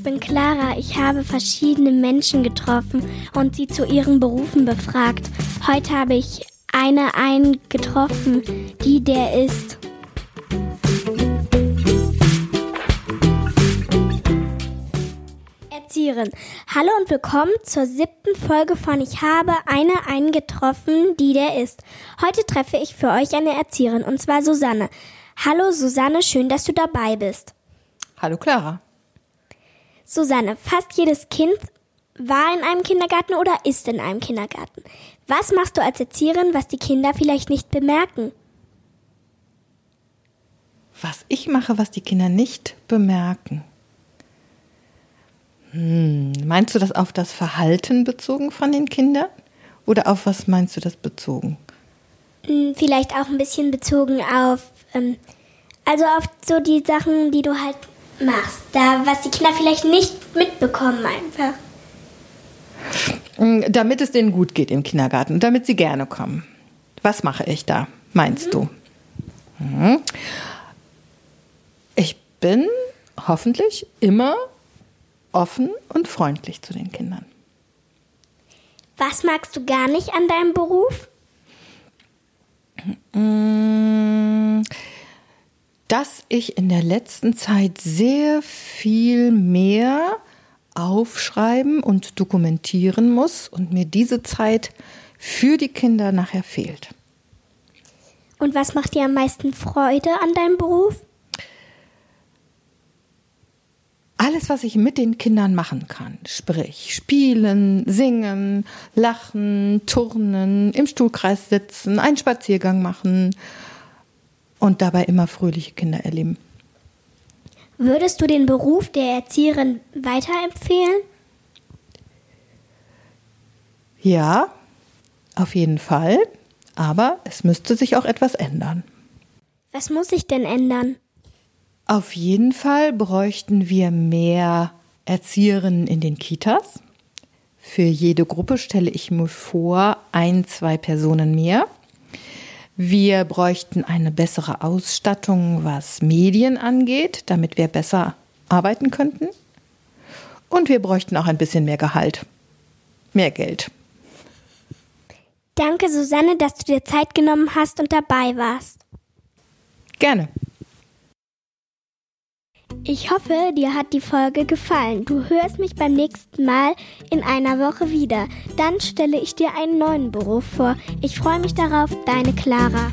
ich bin Clara. Ich habe verschiedene Menschen getroffen und sie zu ihren Berufen befragt. Heute habe ich eine einen getroffen, die der ist. Erzieherin. Hallo und willkommen zur siebten Folge von Ich habe eine einen getroffen, die der ist. Heute treffe ich für euch eine Erzieherin und zwar Susanne. Hallo Susanne, schön, dass du dabei bist. Hallo Clara. Susanne, fast jedes Kind war in einem Kindergarten oder ist in einem Kindergarten. Was machst du als Erzieherin, was die Kinder vielleicht nicht bemerken? Was ich mache, was die Kinder nicht bemerken. Hm, meinst du das auf das Verhalten bezogen von den Kindern? Oder auf was meinst du das bezogen? Hm, vielleicht auch ein bisschen bezogen auf, ähm, also auf so die Sachen, die du halt machst. Da, was die Kinder vielleicht nicht mitbekommen einfach. Hm, damit es denen gut geht im Kindergarten und damit sie gerne kommen. Was mache ich da, meinst mhm. du? Mhm. Ich bin hoffentlich immer offen und freundlich zu den Kindern. Was magst du gar nicht an deinem Beruf? Mmh dass ich in der letzten Zeit sehr viel mehr aufschreiben und dokumentieren muss und mir diese Zeit für die Kinder nachher fehlt. Und was macht dir am meisten Freude an deinem Beruf? Alles, was ich mit den Kindern machen kann, sprich spielen, singen, lachen, turnen, im Stuhlkreis sitzen, einen Spaziergang machen, und dabei immer fröhliche Kinder erleben. Würdest du den Beruf der Erzieherin weiterempfehlen? Ja, auf jeden Fall. Aber es müsste sich auch etwas ändern. Was muss sich denn ändern? Auf jeden Fall bräuchten wir mehr Erzieherinnen in den Kitas. Für jede Gruppe stelle ich mir vor, ein, zwei Personen mehr. Wir bräuchten eine bessere Ausstattung, was Medien angeht, damit wir besser arbeiten könnten. Und wir bräuchten auch ein bisschen mehr Gehalt. Mehr Geld. Danke, Susanne, dass du dir Zeit genommen hast und dabei warst. Gerne. Ich hoffe, dir hat die Folge gefallen. Du hörst mich beim nächsten Mal in einer Woche wieder. Dann stelle ich dir einen neuen Beruf vor. Ich freue mich darauf, deine Clara.